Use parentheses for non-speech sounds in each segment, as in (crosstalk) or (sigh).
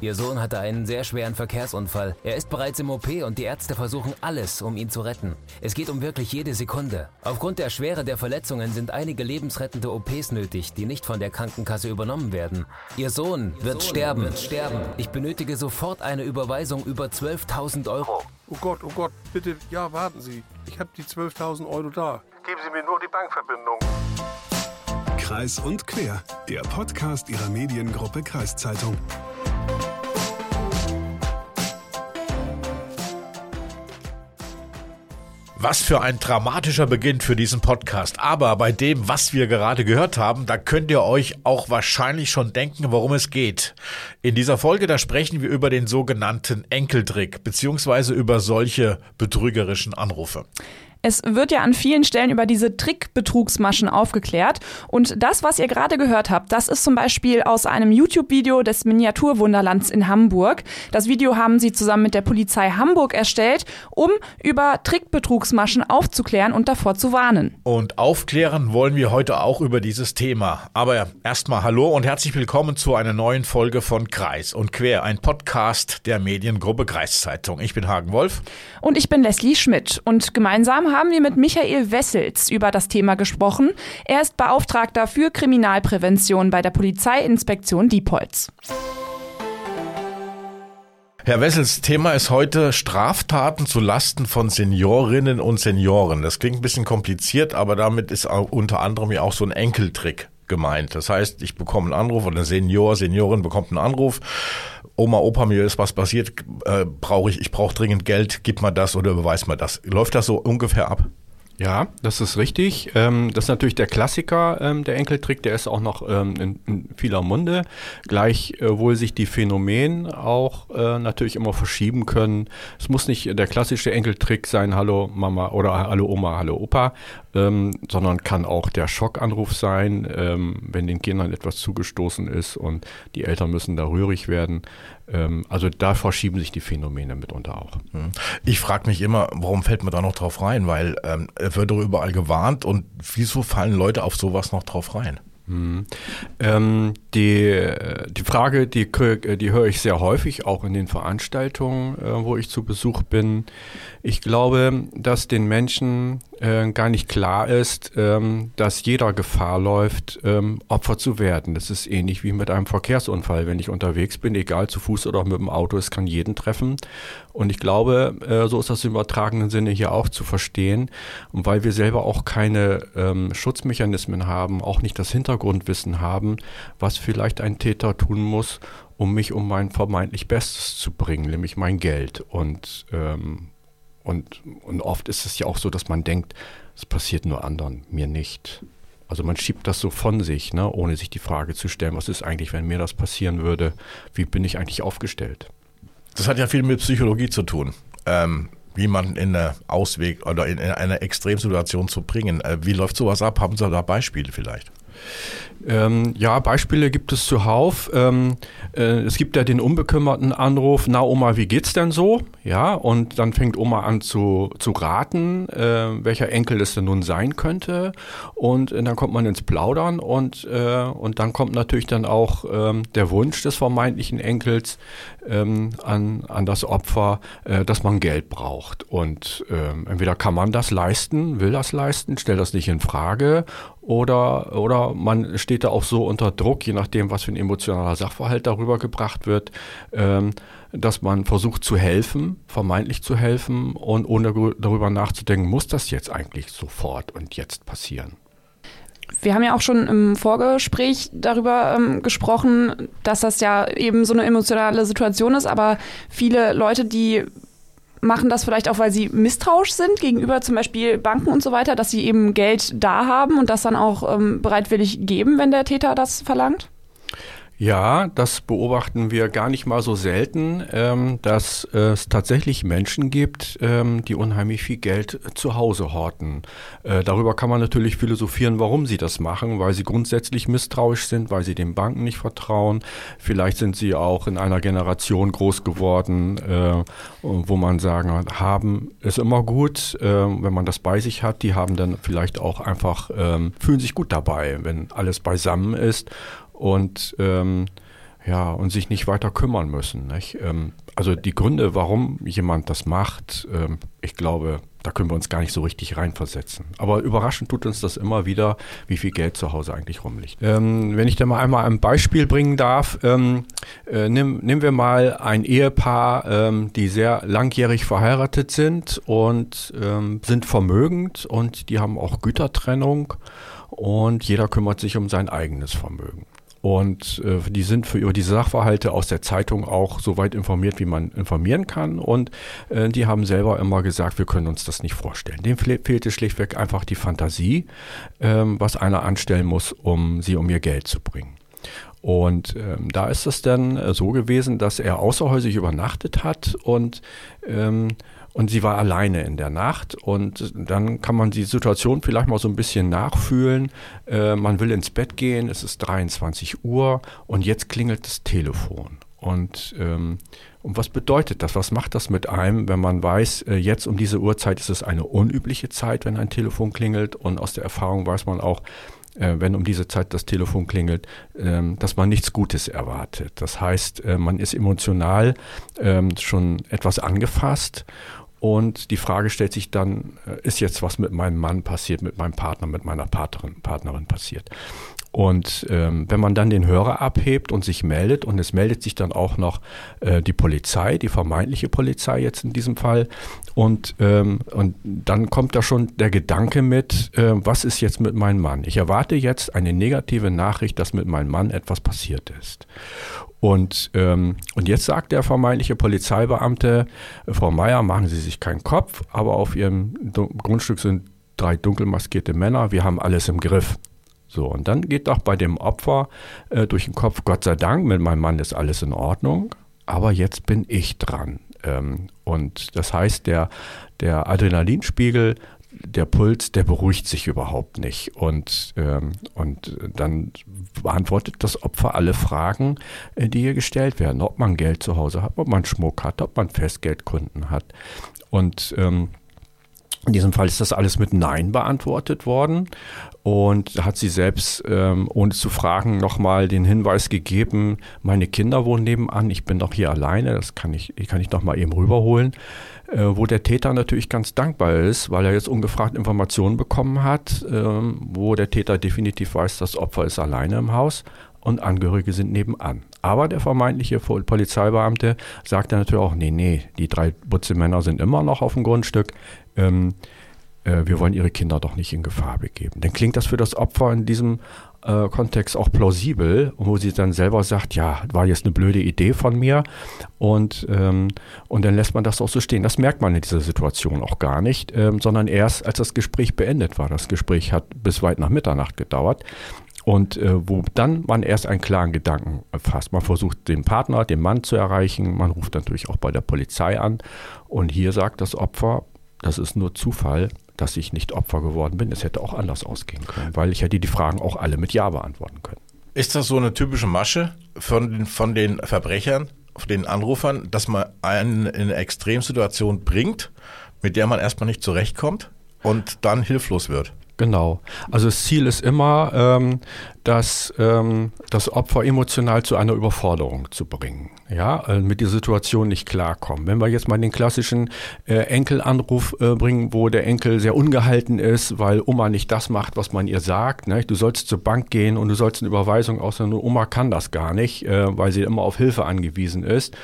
Ihr Sohn hatte einen sehr schweren Verkehrsunfall. Er ist bereits im OP und die Ärzte versuchen alles, um ihn zu retten. Es geht um wirklich jede Sekunde. Aufgrund der Schwere der Verletzungen sind einige lebensrettende OPs nötig, die nicht von der Krankenkasse übernommen werden. Ihr Sohn wird Sohn sterben. wird sterben. Ich benötige sofort eine Überweisung über 12.000 Euro. Oh Gott, oh Gott, bitte, ja, warten Sie. Ich habe die 12.000 Euro da. Geben Sie mir nur die Bankverbindung. Kreis und quer, der Podcast Ihrer Mediengruppe Kreiszeitung. Was für ein dramatischer Beginn für diesen Podcast. Aber bei dem, was wir gerade gehört haben, da könnt ihr euch auch wahrscheinlich schon denken, worum es geht. In dieser Folge, da sprechen wir über den sogenannten Enkeltrick, beziehungsweise über solche betrügerischen Anrufe. Es wird ja an vielen Stellen über diese Trickbetrugsmaschen aufgeklärt. Und das, was ihr gerade gehört habt, das ist zum Beispiel aus einem YouTube-Video des Miniaturwunderlands in Hamburg. Das Video haben sie zusammen mit der Polizei Hamburg erstellt, um über Trickbetrugsmaschen aufzuklären und davor zu warnen. Und aufklären wollen wir heute auch über dieses Thema. Aber erstmal hallo und herzlich willkommen zu einer neuen Folge von Kreis und Quer, ein Podcast der Mediengruppe Kreiszeitung. Ich bin Hagen Wolf. Und ich bin Leslie Schmidt. Und gemeinsam haben wir mit Michael Wessels über das Thema gesprochen. Er ist Beauftragter für Kriminalprävention bei der Polizeiinspektion Diepholz. Herr Wessels, Thema ist heute Straftaten zu Lasten von Seniorinnen und Senioren. Das klingt ein bisschen kompliziert, aber damit ist unter anderem ja auch so ein Enkeltrick gemeint. Das heißt, ich bekomme einen Anruf oder ein Senior, Seniorin bekommt einen Anruf. Oma, Opa, mir ist was passiert, äh, brauche ich, ich brauche dringend Geld, gib mal das oder beweis mal das. Läuft das so ungefähr ab? Ja, das ist richtig. Ähm, das ist natürlich der Klassiker, ähm, der Enkeltrick, der ist auch noch ähm, in, in, vieler Munde. Gleichwohl äh, sich die Phänomene auch äh, natürlich immer verschieben können. Es muss nicht der klassische Enkeltrick sein, hallo Mama oder hallo Oma, hallo Opa, ähm, sondern kann auch der Schockanruf sein, ähm, wenn den Kindern etwas zugestoßen ist und die Eltern müssen da rührig werden. Ähm, also da verschieben sich die Phänomene mitunter auch. Hm. Ich frage mich immer, warum fällt man da noch drauf rein? Weil ähm, wird doch überall gewarnt und wieso fallen Leute auf sowas noch drauf rein? Hm. Ähm, die, die Frage, die, die höre ich sehr häufig, auch in den Veranstaltungen, äh, wo ich zu Besuch bin. Ich glaube, dass den Menschen äh, gar nicht klar ist, ähm, dass jeder Gefahr läuft, ähm, Opfer zu werden. Das ist ähnlich wie mit einem Verkehrsunfall. Wenn ich unterwegs bin, egal zu Fuß oder mit dem Auto, es kann jeden treffen. Und ich glaube, äh, so ist das im übertragenen Sinne hier auch zu verstehen. Und weil wir selber auch keine ähm, Schutzmechanismen haben, auch nicht das Hintergrundwissen haben, was vielleicht ein Täter tun muss, um mich um mein vermeintlich Bestes zu bringen, nämlich mein Geld. Und ähm, und, und oft ist es ja auch so, dass man denkt, es passiert nur anderen, mir nicht. Also man schiebt das so von sich, ne, ohne sich die Frage zu stellen, was ist eigentlich, wenn mir das passieren würde, wie bin ich eigentlich aufgestellt? Das hat ja viel mit Psychologie zu tun. Ähm, wie man in eine Ausweg oder in eine Extremsituation zu bringen. Äh, wie läuft sowas ab? Haben Sie da Beispiele vielleicht? Ähm, ja, Beispiele gibt es zuhauf. Ähm, äh, es gibt ja den unbekümmerten Anruf, na Oma, wie geht's denn so? Ja, und dann fängt Oma an zu, zu raten, äh, welcher Enkel es denn nun sein könnte. Und äh, dann kommt man ins Plaudern und, äh, und dann kommt natürlich dann auch ähm, der Wunsch des vermeintlichen Enkels ähm, an, an das Opfer, äh, dass man Geld braucht. Und ähm, entweder kann man das leisten, will das leisten, stellt das nicht in Frage oder, oder man steht da auch so unter Druck, je nachdem, was für ein emotionaler Sachverhalt darüber gebracht wird, ähm, dass man versucht zu helfen, vermeintlich zu helfen und ohne darüber nachzudenken, muss das jetzt eigentlich sofort und jetzt passieren. Wir haben ja auch schon im Vorgespräch darüber ähm, gesprochen, dass das ja eben so eine emotionale Situation ist, aber viele Leute, die machen das vielleicht auch, weil sie misstrauisch sind gegenüber zum Beispiel Banken und so weiter, dass sie eben Geld da haben und das dann auch ähm, bereitwillig geben, wenn der Täter das verlangt? Ja, das beobachten wir gar nicht mal so selten, ähm, dass es tatsächlich Menschen gibt, ähm, die unheimlich viel Geld zu Hause horten. Äh, darüber kann man natürlich philosophieren, warum sie das machen, weil sie grundsätzlich misstrauisch sind, weil sie den Banken nicht vertrauen. Vielleicht sind sie auch in einer Generation groß geworden, äh, wo man sagen, haben ist immer gut, äh, wenn man das bei sich hat. Die haben dann vielleicht auch einfach, ähm, fühlen sich gut dabei, wenn alles beisammen ist und ähm, Ja, und sich nicht weiter kümmern müssen. Ähm, also die Gründe, warum jemand das macht, ähm, ich glaube, da können wir uns gar nicht so richtig reinversetzen. Aber überraschend tut uns das immer wieder, wie viel Geld zu Hause eigentlich rumliegt. Ähm, wenn ich da mal einmal ein Beispiel bringen darf, ähm, äh, nimm, nehmen wir mal ein Ehepaar, ähm, die sehr langjährig verheiratet sind und ähm, sind vermögend und die haben auch Gütertrennung und jeder kümmert sich um sein eigenes Vermögen. Und äh, die sind für über diese Sachverhalte aus der Zeitung auch so weit informiert, wie man informieren kann. Und äh, die haben selber immer gesagt, wir können uns das nicht vorstellen. Dem fehlte schlichtweg einfach die Fantasie, ähm, was einer anstellen muss, um sie um ihr Geld zu bringen. Und ähm, da ist es dann äh, so gewesen, dass er außerhäusig übernachtet hat und ähm, und sie war alleine in der Nacht und dann kann man die Situation vielleicht mal so ein bisschen nachfühlen. Äh, man will ins Bett gehen, es ist 23 Uhr und jetzt klingelt das Telefon. Und, ähm, und was bedeutet das? Was macht das mit einem, wenn man weiß, äh, jetzt um diese Uhrzeit ist es eine unübliche Zeit, wenn ein Telefon klingelt und aus der Erfahrung weiß man auch, äh, wenn um diese Zeit das Telefon klingelt, ähm, dass man nichts Gutes erwartet. Das heißt, äh, man ist emotional ähm, schon etwas angefasst und die Frage stellt sich dann, äh, ist jetzt was mit meinem Mann passiert, mit meinem Partner, mit meiner Partnerin, Partnerin passiert? Und ähm, wenn man dann den Hörer abhebt und sich meldet, und es meldet sich dann auch noch äh, die Polizei, die vermeintliche Polizei jetzt in diesem Fall, und, ähm, und dann kommt da schon der Gedanke mit, äh, was ist jetzt mit meinem Mann? Ich erwarte jetzt eine negative Nachricht, dass mit meinem Mann etwas passiert ist. Und, ähm, und jetzt sagt der vermeintliche Polizeibeamte, Frau Meier, machen Sie sich keinen Kopf, aber auf Ihrem Grundstück sind drei dunkel maskierte Männer, wir haben alles im Griff. So, und dann geht doch bei dem Opfer äh, durch den Kopf, Gott sei Dank, mit meinem Mann ist alles in Ordnung, aber jetzt bin ich dran. Ähm, und das heißt, der, der Adrenalinspiegel, der Puls, der beruhigt sich überhaupt nicht. Und, ähm, und dann beantwortet das Opfer alle Fragen, äh, die hier gestellt werden. Ob man Geld zu Hause hat, ob man Schmuck hat, ob man Festgeldkunden hat. Und ähm, in diesem Fall ist das alles mit Nein beantwortet worden. Und hat sie selbst, ähm, ohne zu fragen, nochmal den Hinweis gegeben, meine Kinder wohnen nebenan, ich bin doch hier alleine, das kann ich, kann ich nochmal eben rüberholen. Äh, wo der Täter natürlich ganz dankbar ist, weil er jetzt ungefragt Informationen bekommen hat, ähm, wo der Täter definitiv weiß, das Opfer ist alleine im Haus und Angehörige sind nebenan. Aber der vermeintliche Polizeibeamte sagt dann natürlich auch, nee, nee, die drei Butze-Männer sind immer noch auf dem Grundstück. Ähm, äh, wir wollen ihre Kinder doch nicht in Gefahr begeben. Dann klingt das für das Opfer in diesem äh, Kontext auch plausibel, wo sie dann selber sagt, ja, war jetzt eine blöde Idee von mir und, ähm, und dann lässt man das auch so stehen. Das merkt man in dieser Situation auch gar nicht, ähm, sondern erst als das Gespräch beendet war. Das Gespräch hat bis weit nach Mitternacht gedauert. Und äh, wo dann man erst einen klaren Gedanken fasst. Man versucht den Partner, den Mann zu erreichen. Man ruft natürlich auch bei der Polizei an. Und hier sagt das Opfer, das ist nur Zufall, dass ich nicht Opfer geworden bin. Es hätte auch anders ausgehen können, weil ich hätte die Fragen auch alle mit Ja beantworten können. Ist das so eine typische Masche von den, von den Verbrechern, von den Anrufern, dass man einen in eine Extremsituation bringt, mit der man erstmal nicht zurechtkommt und dann hilflos wird? Genau. Also das Ziel ist immer, ähm, das, ähm, das Opfer emotional zu einer Überforderung zu bringen. Ja, äh, mit der Situation nicht klarkommen. Wenn wir jetzt mal den klassischen äh, Enkelanruf äh, bringen, wo der Enkel sehr ungehalten ist, weil Oma nicht das macht, was man ihr sagt. Ne? Du sollst zur Bank gehen und du sollst eine Überweisung aussehen. Oma kann das gar nicht, äh, weil sie immer auf Hilfe angewiesen ist.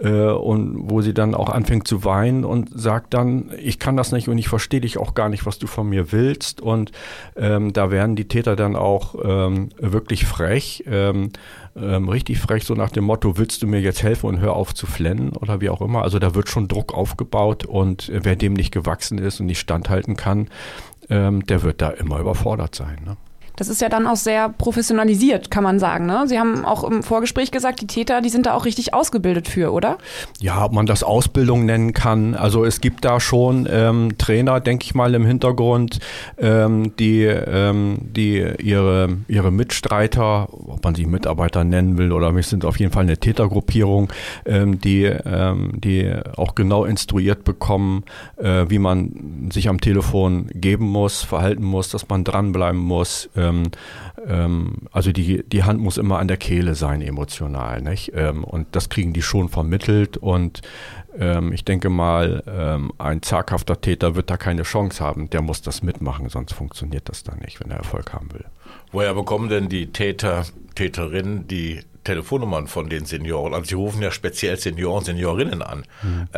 Äh, und wo sie dann auch anfängt zu weinen und sagt dann, ich kann das nicht und ich verstehe dich auch gar nicht, was du von mir willst. Und ähm, da werden die Täter dann auch ähm, wirklich frech, ähm, ähm, richtig frech, so nach dem Motto, willst du mir jetzt helfen und hör auf zu flennen oder wie auch immer. Also da wird schon Druck aufgebaut und äh, wer dem nicht gewachsen ist und nicht standhalten kann, ähm, der wird da immer überfordert sein. Ne? Das ist ja dann auch sehr professionalisiert, kann man sagen. Ne? Sie haben auch im Vorgespräch gesagt, die Täter, die sind da auch richtig ausgebildet für, oder? Ja, ob man das Ausbildung nennen kann. Also es gibt da schon ähm, Trainer, denke ich mal, im Hintergrund, ähm, die, ähm, die ihre, ihre Mitstreiter, ob man sie Mitarbeiter nennen will oder wir sind auf jeden Fall eine Tätergruppierung, ähm, die, ähm, die auch genau instruiert bekommen, äh, wie man sich am Telefon geben muss, verhalten muss, dass man dranbleiben muss. Äh, ähm, ähm, also die, die Hand muss immer an der Kehle sein, emotional. Nicht? Ähm, und das kriegen die schon vermittelt. Und ähm, ich denke mal, ähm, ein zaghafter Täter wird da keine Chance haben. Der muss das mitmachen, sonst funktioniert das dann nicht, wenn er Erfolg haben will. Woher bekommen denn die Täter, Täterinnen die Telefonnummern von den Senioren? Also sie rufen ja speziell Senioren, Seniorinnen an. Mhm.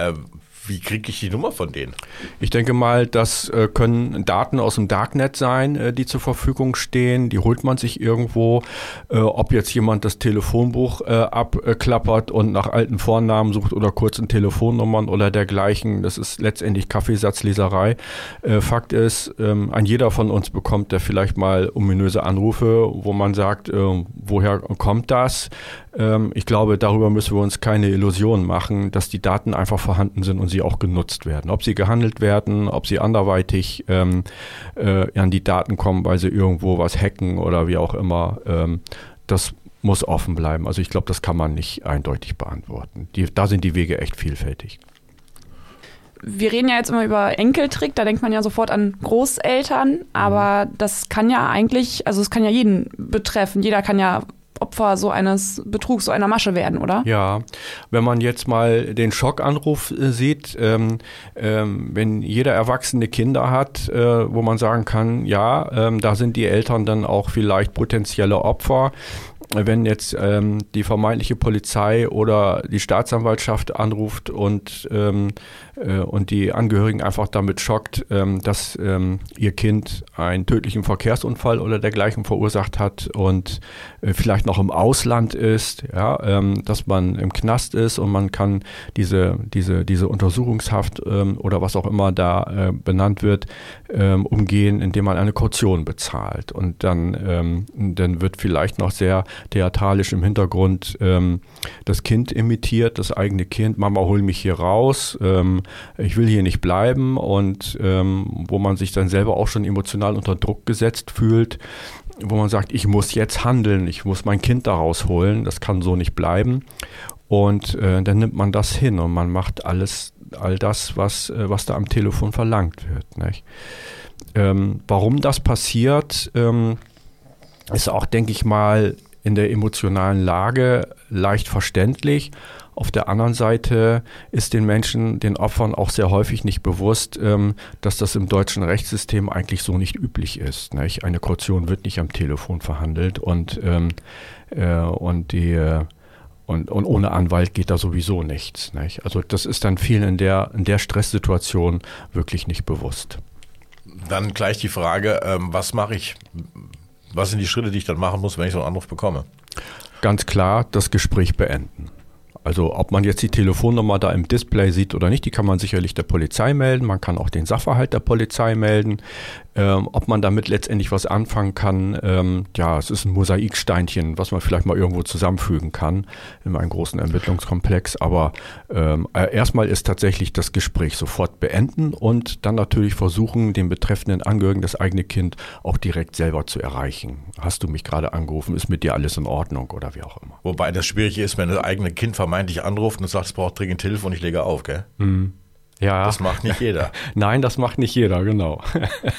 Wie kriege ich die Nummer von denen? Ich denke mal, das äh, können Daten aus dem Darknet sein, äh, die zur Verfügung stehen. Die holt man sich irgendwo. Äh, ob jetzt jemand das Telefonbuch äh, abklappert und nach alten Vornamen sucht oder kurzen Telefonnummern oder dergleichen, das ist letztendlich Kaffeesatzleserei. Äh, Fakt ist, ähm, ein jeder von uns bekommt da vielleicht mal ominöse Anrufe, wo man sagt, äh, woher kommt das? Ähm, ich glaube, darüber müssen wir uns keine Illusionen machen, dass die Daten einfach vorhanden sind und sie auch genutzt werden. Ob sie gehandelt werden, ob sie anderweitig ähm, äh, an die Daten kommen, weil sie irgendwo was hacken oder wie auch immer, ähm, das muss offen bleiben. Also ich glaube, das kann man nicht eindeutig beantworten. Die, da sind die Wege echt vielfältig wir reden ja jetzt immer über Enkeltrick, da denkt man ja sofort an Großeltern, aber mhm. das kann ja eigentlich, also es kann ja jeden betreffen. Jeder kann ja Opfer so eines Betrugs, so einer Masche werden, oder? Ja, wenn man jetzt mal den Schockanruf äh, sieht, ähm, ähm, wenn jeder Erwachsene Kinder hat, äh, wo man sagen kann, ja, ähm, da sind die Eltern dann auch vielleicht potenzielle Opfer, wenn jetzt ähm, die vermeintliche Polizei oder die Staatsanwaltschaft anruft und, ähm, äh, und die Angehörigen einfach damit schockt, ähm, dass ähm, ihr Kind einen tödlichen Verkehrsunfall oder dergleichen verursacht hat und äh, vielleicht noch im Ausland ist, ja, ähm, dass man im Knast ist und man kann diese, diese, diese Untersuchungshaft ähm, oder was auch immer da äh, benannt wird, umgehen, indem man eine Kaution bezahlt. Und dann, dann wird vielleicht noch sehr theatralisch im Hintergrund ähm, das Kind imitiert, das eigene Kind, Mama, hol mich hier raus, ähm, ich will hier nicht bleiben und ähm, wo man sich dann selber auch schon emotional unter Druck gesetzt fühlt, wo man sagt, ich muss jetzt handeln, ich muss mein Kind da rausholen, das kann so nicht bleiben. Und äh, dann nimmt man das hin und man macht alles, all das, was, äh, was da am Telefon verlangt wird. Ähm, warum das passiert, ähm, ist auch, denke ich mal, in der emotionalen Lage leicht verständlich. Auf der anderen Seite ist den Menschen, den Opfern auch sehr häufig nicht bewusst, ähm, dass das im deutschen Rechtssystem eigentlich so nicht üblich ist. Eine Kaution wird nicht am Telefon verhandelt und, ähm, äh, und die und, und, ohne Anwalt geht da sowieso nichts. Nicht? Also das ist dann vielen in der, in der Stresssituation wirklich nicht bewusst. Dann gleich die Frage, ähm, was mache ich, was sind die Schritte, die ich dann machen muss, wenn ich so einen Anruf bekomme? Ganz klar, das Gespräch beenden. Also ob man jetzt die Telefonnummer da im Display sieht oder nicht, die kann man sicherlich der Polizei melden. Man kann auch den Sachverhalt der Polizei melden. Ähm, ob man damit letztendlich was anfangen kann, ähm, ja, es ist ein Mosaiksteinchen, was man vielleicht mal irgendwo zusammenfügen kann in einem großen Ermittlungskomplex. Aber ähm, äh, erstmal ist tatsächlich das Gespräch sofort beenden und dann natürlich versuchen, den betreffenden Angehörigen das eigene Kind auch direkt selber zu erreichen. Hast du mich gerade angerufen? Ist mit dir alles in Ordnung oder wie auch immer? Wobei das schwierig ist, wenn das eigene Kind vermeintlich anruft und sagt, es braucht dringend Hilfe und ich lege auf, gell? Mhm. Ja. Das macht nicht jeder. (laughs) Nein, das macht nicht jeder, genau.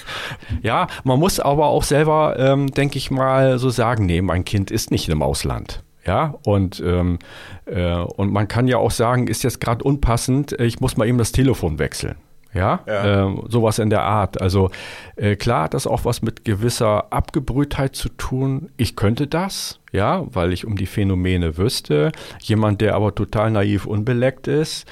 (laughs) ja, man muss aber auch selber, ähm, denke ich mal, so sagen, nee, mein Kind ist nicht im Ausland. Ja, und, ähm, äh, und man kann ja auch sagen, ist jetzt gerade unpassend, ich muss mal eben das Telefon wechseln. Ja, ja. Äh, sowas in der Art. Also äh, klar hat das auch was mit gewisser Abgebrühtheit zu tun. Ich könnte das, ja, weil ich um die Phänomene wüsste. Jemand, der aber total naiv unbeleckt ist,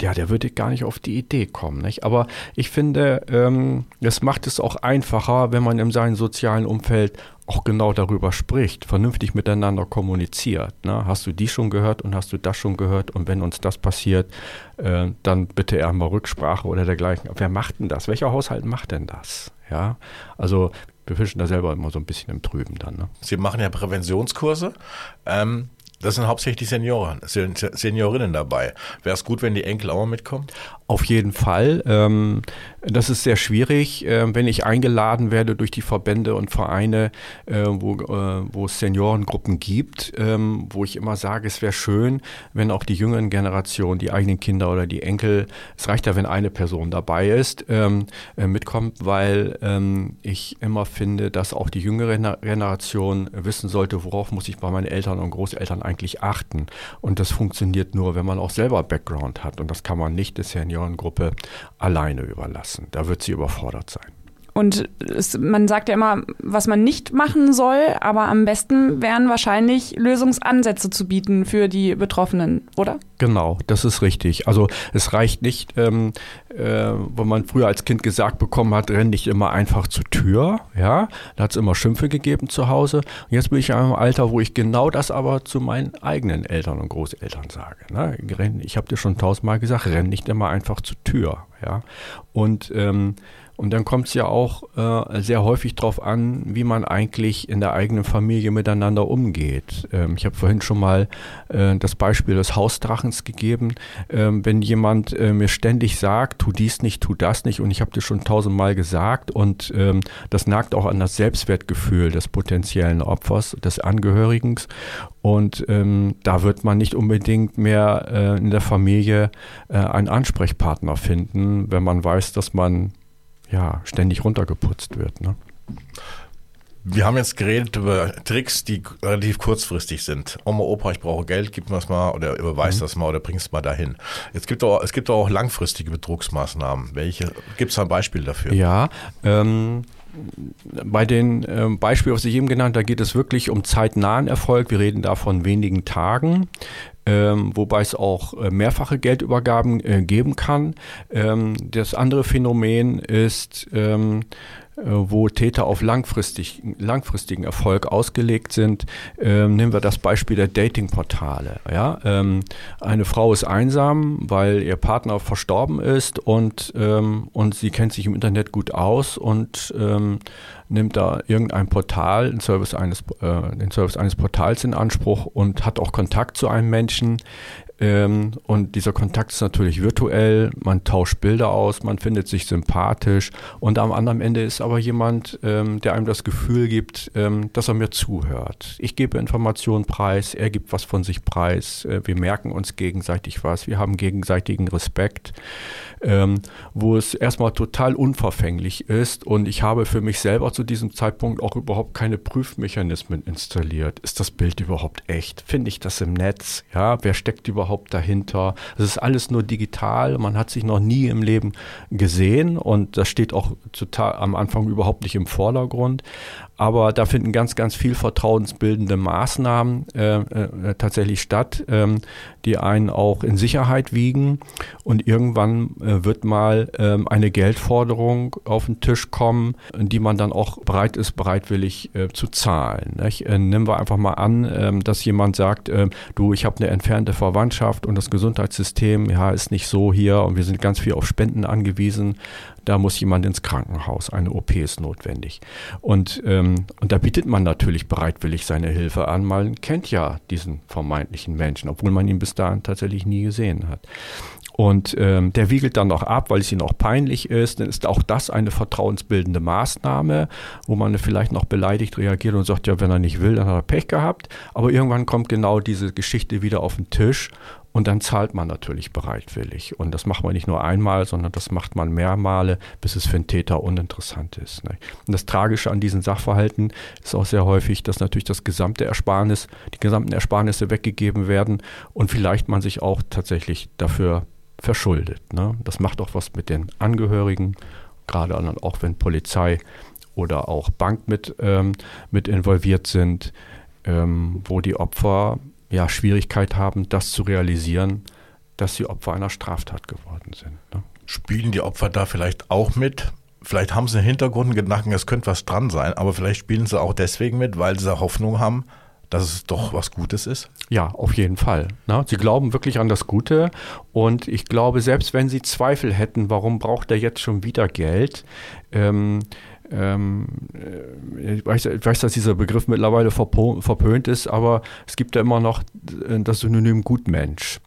ja, der würde gar nicht auf die Idee kommen. Nicht? Aber ich finde, ähm, es macht es auch einfacher, wenn man in seinem sozialen Umfeld auch genau darüber spricht, vernünftig miteinander kommuniziert. Ne? Hast du die schon gehört und hast du das schon gehört? Und wenn uns das passiert, äh, dann bitte eher mal Rücksprache oder dergleichen. Wer macht denn das? Welcher Haushalt macht denn das? Ja, also wir fischen da selber immer so ein bisschen im Trüben dann. Ne? Sie machen ja Präventionskurse. Ähm, das sind hauptsächlich Senioren, Seniorinnen dabei. Wäre es gut, wenn die Enkel auch mal mitkommen? Auf jeden Fall. Ähm, das ist sehr schwierig, äh, wenn ich eingeladen werde durch die Verbände und Vereine, äh, wo, äh, wo es Seniorengruppen gibt, ähm, wo ich immer sage, es wäre schön, wenn auch die jüngeren Generationen, die eigenen Kinder oder die Enkel, es reicht ja, wenn eine Person dabei ist, ähm, äh, mitkommt, weil ähm, ich immer finde, dass auch die jüngere Generation wissen sollte, worauf muss ich bei meinen Eltern und Großeltern eigentlich achten. Und das funktioniert nur, wenn man auch selber Background hat. Und das kann man nicht des Senior Gruppe alleine überlassen. Da wird sie überfordert sein. Und es, man sagt ja immer, was man nicht machen soll, aber am besten wären wahrscheinlich Lösungsansätze zu bieten für die Betroffenen, oder? Genau, das ist richtig. Also es reicht nicht, ähm, äh, wo man früher als Kind gesagt bekommen hat, renn nicht immer einfach zur Tür. Ja, da hat es immer Schimpfe gegeben zu Hause. Und jetzt bin ich in einem Alter, wo ich genau das aber zu meinen eigenen Eltern und Großeltern sage. Ne? Ich habe dir schon tausendmal gesagt, renn nicht immer einfach zur Tür. Ja, und ähm, und dann kommt es ja auch äh, sehr häufig darauf an, wie man eigentlich in der eigenen Familie miteinander umgeht. Ähm, ich habe vorhin schon mal äh, das Beispiel des Hausdrachens gegeben. Ähm, wenn jemand äh, mir ständig sagt, tu dies nicht, tu das nicht, und ich habe dir schon tausendmal gesagt, und ähm, das nagt auch an das Selbstwertgefühl des potenziellen Opfers, des Angehörigen. Und ähm, da wird man nicht unbedingt mehr äh, in der Familie äh, einen Ansprechpartner finden, wenn man weiß, dass man ja, ständig runtergeputzt wird. Ne? Wir haben jetzt geredet über Tricks, die relativ kurzfristig sind. Oma, Opa, ich brauche Geld, gib mir das mal oder überweis mhm. das mal oder bring es mal dahin. Jetzt gibt auch, es gibt auch langfristige Betrugsmaßnahmen. Welche gibt es ein Beispiel dafür? Ja, ähm, bei den äh, Beispielen, was ich eben genannt habe, da geht es wirklich um zeitnahen Erfolg. Wir reden da von wenigen Tagen ähm, wobei es auch äh, mehrfache Geldübergaben äh, geben kann. Ähm, das andere Phänomen ist, ähm, äh, wo Täter auf langfristig, langfristigen Erfolg ausgelegt sind. Ähm, nehmen wir das Beispiel der Datingportale. Ja? Ähm, eine Frau ist einsam, weil ihr Partner verstorben ist und, ähm, und sie kennt sich im Internet gut aus und nimmt da irgendein Portal, den Service eines, äh, den Service eines Portals in Anspruch und hat auch Kontakt zu einem Menschen. Ähm, und dieser Kontakt ist natürlich virtuell, man tauscht Bilder aus, man findet sich sympathisch. Und am anderen Ende ist aber jemand, ähm, der einem das Gefühl gibt, ähm, dass er mir zuhört. Ich gebe Informationen preis, er gibt was von sich preis, äh, wir merken uns gegenseitig was, wir haben gegenseitigen Respekt ähm, wo es erstmal total unverfänglich ist. Und ich habe für mich selber zu diesem Zeitpunkt auch überhaupt keine Prüfmechanismen installiert. Ist das Bild überhaupt echt? Finde ich das im Netz? Ja, wer steckt überhaupt dahinter? Es ist alles nur digital, man hat sich noch nie im Leben gesehen und das steht auch total am Anfang überhaupt nicht im Vordergrund. Aber da finden ganz, ganz viel vertrauensbildende Maßnahmen äh, äh, tatsächlich statt, ähm, die einen auch in Sicherheit wiegen. Und irgendwann äh, wird mal ähm, eine Geldforderung auf den Tisch kommen, die man dann auch bereit ist, bereitwillig äh, zu zahlen. Äh, nehmen wir einfach mal an, ähm, dass jemand sagt, ähm, du, ich habe eine entfernte Verwandtschaft und das Gesundheitssystem ja, ist nicht so hier und wir sind ganz viel auf Spenden angewiesen da muss jemand ins Krankenhaus, eine OP ist notwendig. Und, ähm, und da bietet man natürlich bereitwillig seine Hilfe an. Man kennt ja diesen vermeintlichen Menschen, obwohl man ihn bis dahin tatsächlich nie gesehen hat. Und ähm, der wiegelt dann noch ab, weil es ihm auch peinlich ist. Dann ist auch das eine vertrauensbildende Maßnahme, wo man vielleicht noch beleidigt reagiert und sagt, ja, wenn er nicht will, dann hat er Pech gehabt. Aber irgendwann kommt genau diese Geschichte wieder auf den Tisch und dann zahlt man natürlich bereitwillig. Und das macht man nicht nur einmal, sondern das macht man mehrmale, bis es für den Täter uninteressant ist. Ne? Und das Tragische an diesen Sachverhalten ist auch sehr häufig, dass natürlich das gesamte Ersparnis, die gesamten Ersparnisse weggegeben werden und vielleicht man sich auch tatsächlich dafür verschuldet. Ne? Das macht auch was mit den Angehörigen, gerade auch wenn Polizei oder auch Bank mit, ähm, mit involviert sind, ähm, wo die Opfer ja, Schwierigkeit haben, das zu realisieren, dass sie Opfer einer Straftat geworden sind. Ne? Spielen die Opfer da vielleicht auch mit? Vielleicht haben sie einen Hintergrundgedanken, es könnte was dran sein, aber vielleicht spielen sie auch deswegen mit, weil sie Hoffnung haben, dass es doch was Gutes ist? Ja, auf jeden Fall. Ne? Sie glauben wirklich an das Gute und ich glaube, selbst wenn sie Zweifel hätten, warum braucht er jetzt schon wieder Geld, ähm, ähm, äh, ich, weiß, ich weiß, dass dieser Begriff mittlerweile verpönt ist, aber es gibt ja immer noch äh, das Synonym Gutmensch.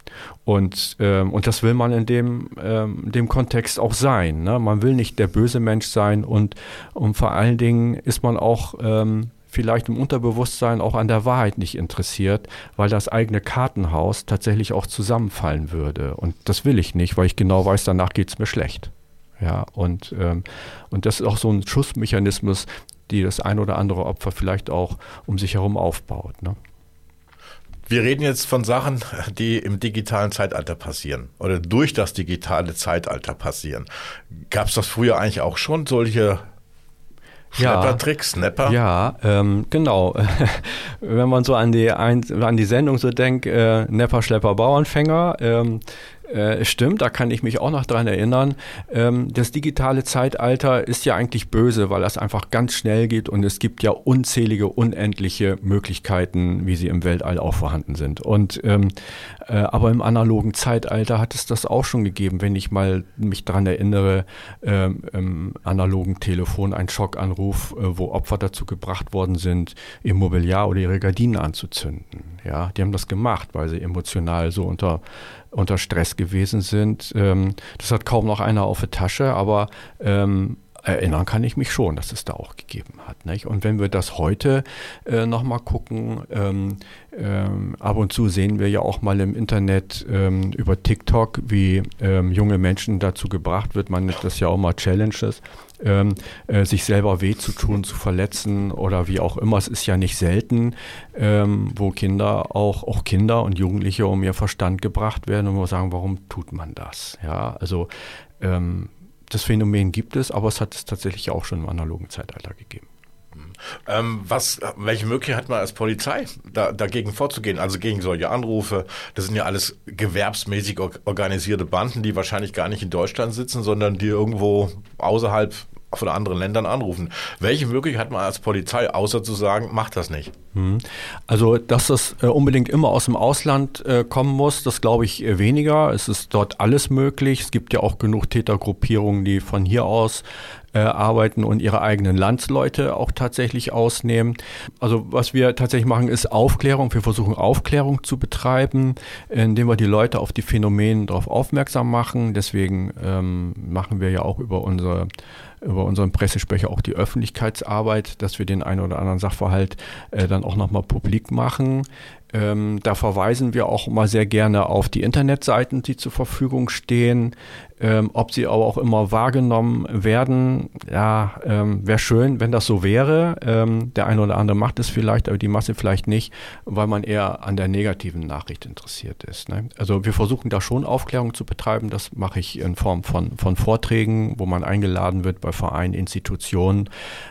Und, ähm, und das will man in dem, ähm, dem Kontext auch sein. Ne? Man will nicht der böse Mensch sein und, und vor allen Dingen ist man auch ähm, vielleicht im Unterbewusstsein auch an der Wahrheit nicht interessiert, weil das eigene Kartenhaus tatsächlich auch zusammenfallen würde. Und das will ich nicht, weil ich genau weiß, danach geht es mir schlecht. Ja, und, ähm, und das ist auch so ein Schussmechanismus, die das ein oder andere Opfer vielleicht auch um sich herum aufbaut. Ne? Wir reden jetzt von Sachen, die im digitalen Zeitalter passieren oder durch das digitale Zeitalter passieren. Gab es das früher eigentlich auch schon, solche Schnapper-Trick, Snapper? Ja, ähm, genau. (laughs) Wenn man so an die, ein, an die Sendung so denkt, äh, Nepper, Schlepper, Bauernfänger, ähm, äh, stimmt, da kann ich mich auch noch dran erinnern. Ähm, das digitale Zeitalter ist ja eigentlich böse, weil das einfach ganz schnell geht und es gibt ja unzählige, unendliche Möglichkeiten, wie sie im Weltall auch vorhanden sind. Und ähm, äh, aber im analogen Zeitalter hat es das auch schon gegeben, wenn ich mal mich daran erinnere, ähm, im analogen Telefon ein Schockanruf, äh, wo Opfer dazu gebracht worden sind, ihr Mobiliar oder ihre Gardinen anzuzünden. Ja, die haben das gemacht, weil sie emotional so unter unter Stress gewesen sind. Ähm, das hat kaum noch einer auf der Tasche, aber ähm, erinnern kann ich mich schon, dass es da auch gegeben hat. Nicht? Und wenn wir das heute äh, nochmal gucken, ähm, ähm, ab und zu sehen wir ja auch mal im Internet ähm, über TikTok, wie ähm, junge Menschen dazu gebracht wird, man nennt das ja auch mal Challenges, ähm, äh, sich selber weh zu tun, zu verletzen oder wie auch immer. Es ist ja nicht selten, ähm, wo Kinder auch, auch Kinder und Jugendliche um ihr Verstand gebracht werden und wir sagen, warum tut man das? Ja, also das Phänomen gibt es, aber es hat es tatsächlich auch schon im analogen Zeitalter gegeben. Ähm, was, welche Möglichkeit hat man als Polizei da, dagegen vorzugehen? Also gegen solche Anrufe. Das sind ja alles gewerbsmäßig organisierte Banden, die wahrscheinlich gar nicht in Deutschland sitzen, sondern die irgendwo außerhalb von anderen Ländern anrufen. Welche Möglichkeit hat man als Polizei, außer zu sagen, macht das nicht? Hm. Also, dass das äh, unbedingt immer aus dem Ausland äh, kommen muss, das glaube ich äh, weniger. Es ist dort alles möglich. Es gibt ja auch genug Tätergruppierungen, die von hier aus arbeiten und ihre eigenen Landsleute auch tatsächlich ausnehmen. Also was wir tatsächlich machen, ist Aufklärung. Wir versuchen Aufklärung zu betreiben, indem wir die Leute auf die Phänomene darauf aufmerksam machen. Deswegen ähm, machen wir ja auch über unsere über unseren Pressesprecher auch die Öffentlichkeitsarbeit, dass wir den einen oder anderen Sachverhalt äh, dann auch nochmal publik machen. Ähm, da verweisen wir auch mal sehr gerne auf die Internetseiten, die zur Verfügung stehen. Ähm, ob sie aber auch immer wahrgenommen werden, ja, ähm, wäre schön, wenn das so wäre. Ähm, der eine oder andere macht es vielleicht, aber die Masse vielleicht nicht, weil man eher an der negativen Nachricht interessiert ist. Ne? Also wir versuchen da schon Aufklärung zu betreiben. Das mache ich in Form von, von Vorträgen, wo man eingeladen wird bei Vereinen, Institutionen,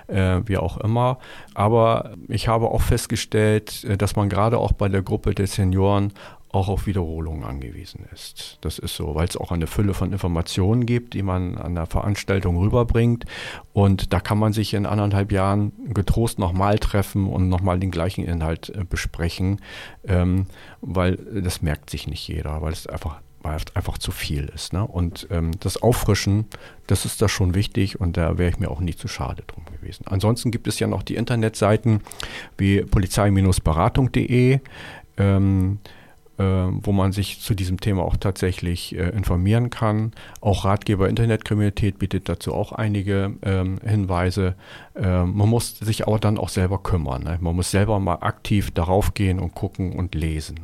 äh, wie auch immer. Aber ich habe auch festgestellt, äh, dass man gerade auch bei der Gruppe der Senioren auch auf Wiederholungen angewiesen ist. Das ist so, weil es auch eine Fülle von Informationen gibt, die man an der Veranstaltung rüberbringt. Und da kann man sich in anderthalb Jahren getrost nochmal treffen und nochmal den gleichen Inhalt äh, besprechen, ähm, weil das merkt sich nicht jeder, weil es einfach einfach zu viel ist. Ne? Und ähm, das Auffrischen, das ist da schon wichtig und da wäre ich mir auch nie zu schade drum gewesen. Ansonsten gibt es ja noch die Internetseiten wie polizei-beratung.de. Ähm, äh, wo man sich zu diesem Thema auch tatsächlich äh, informieren kann. Auch Ratgeber Internetkriminalität bietet dazu auch einige ähm, Hinweise. Äh, man muss sich aber dann auch selber kümmern. Ne? Man muss selber mal aktiv darauf gehen und gucken und lesen.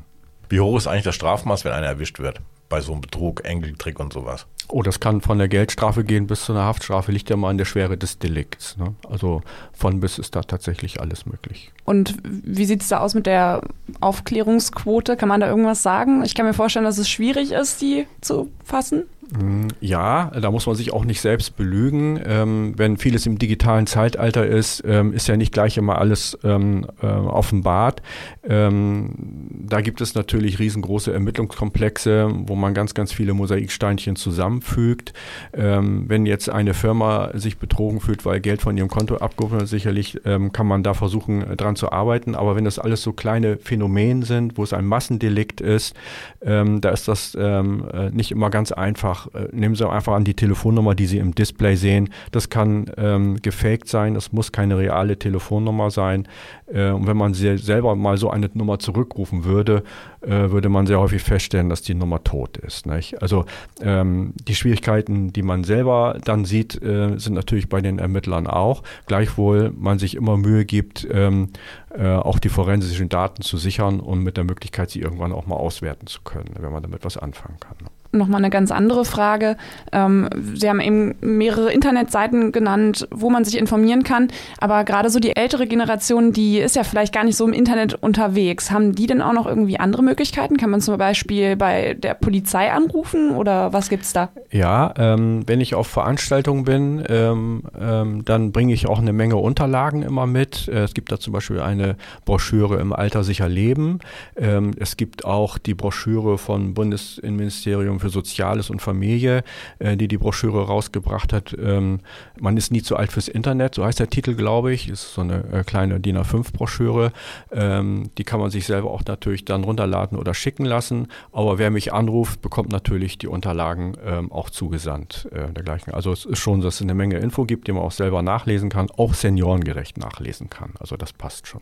Wie hoch ist eigentlich das Strafmaß, wenn einer erwischt wird? Bei so einem Betrug, Enkeltrick und sowas? Oh, das kann von der Geldstrafe gehen bis zu einer Haftstrafe, liegt ja mal an der Schwere des Delikts. Ne? Also von bis ist da tatsächlich alles möglich. Und wie sieht es da aus mit der Aufklärungsquote? Kann man da irgendwas sagen? Ich kann mir vorstellen, dass es schwierig ist, die zu fassen. Mm, ja, da muss man sich auch nicht selbst belügen. Ähm, wenn vieles im digitalen Zeitalter ist, ähm, ist ja nicht gleich immer alles ähm, äh, offenbart. Ähm, da gibt es natürlich riesengroße Ermittlungskomplexe, wo man ganz, ganz viele Mosaiksteinchen zusammenfügt. Ähm, wenn jetzt eine Firma sich betrogen fühlt, weil Geld von ihrem Konto abgehoben wird, sicherlich ähm, kann man da versuchen, äh, dran zu arbeiten. Aber wenn das alles so kleine Phänomene sind, wo es ein Massendelikt ist, da ist das äh, nicht immer ganz einfach einfach, äh, nehmen Sie einfach an die Telefonnummer, die Sie im Display sehen. Das kann ähm, gefaked sein, das muss keine reale Telefonnummer sein. Äh, und wenn man selber mal so eine Nummer zurückrufen würde, äh, würde man sehr häufig feststellen, dass die Nummer tot ist. Nicht? Also ähm, die Schwierigkeiten, die man selber dann sieht, äh, sind natürlich bei den Ermittlern auch. Gleichwohl man sich immer Mühe gibt, ähm, äh, auch die forensischen Daten zu sichern und mit der Möglichkeit, sie irgendwann auch mal auswerten zu können, wenn man damit was anfangen kann nochmal eine ganz andere Frage. Ähm, Sie haben eben mehrere Internetseiten genannt, wo man sich informieren kann. Aber gerade so die ältere Generation, die ist ja vielleicht gar nicht so im Internet unterwegs. Haben die denn auch noch irgendwie andere Möglichkeiten? Kann man zum Beispiel bei der Polizei anrufen oder was gibt's da? Ja, ähm, wenn ich auf Veranstaltungen bin, ähm, ähm dann bringe ich auch eine Menge Unterlagen immer mit. Äh, es gibt da zum Beispiel eine Broschüre im Alter sicher Leben. Ähm, es gibt auch die Broschüre von Bundesinnenministerium Ministerium für Soziales und Familie, äh, die die Broschüre rausgebracht hat. Ähm, man ist nie zu alt fürs Internet, so heißt der Titel, glaube ich. Ist so eine äh, kleine DIN A5-Broschüre. Ähm, die kann man sich selber auch natürlich dann runterladen oder schicken lassen. Aber wer mich anruft, bekommt natürlich die Unterlagen ähm, auch zugesandt. Äh, dergleichen. Also es ist schon, dass es eine Menge Info gibt, die man auch selber nachlesen kann, auch seniorengerecht nachlesen kann. Also das passt schon.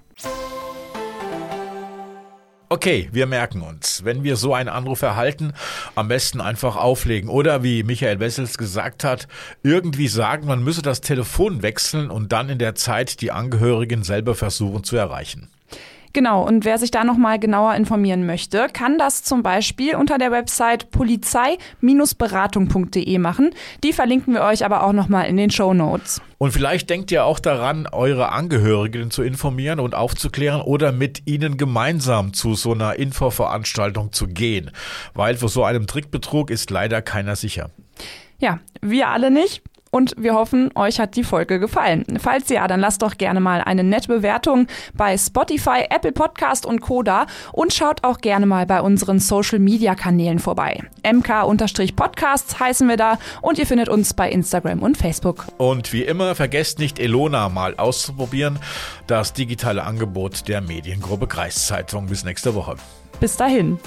Okay, wir merken uns. Wenn wir so einen Anruf erhalten, am besten einfach auflegen. Oder wie Michael Wessels gesagt hat, irgendwie sagen, man müsse das Telefon wechseln und dann in der Zeit die Angehörigen selber versuchen zu erreichen. Genau, und wer sich da nochmal genauer informieren möchte, kann das zum Beispiel unter der Website polizei-beratung.de machen. Die verlinken wir euch aber auch nochmal in den Show Notes. Und vielleicht denkt ihr auch daran, eure Angehörigen zu informieren und aufzuklären oder mit ihnen gemeinsam zu so einer Infoveranstaltung zu gehen. Weil vor so einem Trickbetrug ist leider keiner sicher. Ja, wir alle nicht. Und wir hoffen, euch hat die Folge gefallen. Falls ja, dann lasst doch gerne mal eine nette Bewertung bei Spotify, Apple Podcast und Koda und schaut auch gerne mal bei unseren Social Media Kanälen vorbei. MK-Podcasts heißen wir da und ihr findet uns bei Instagram und Facebook. Und wie immer, vergesst nicht Elona mal auszuprobieren, das digitale Angebot der Mediengruppe Kreiszeitung. Bis nächste Woche. Bis dahin.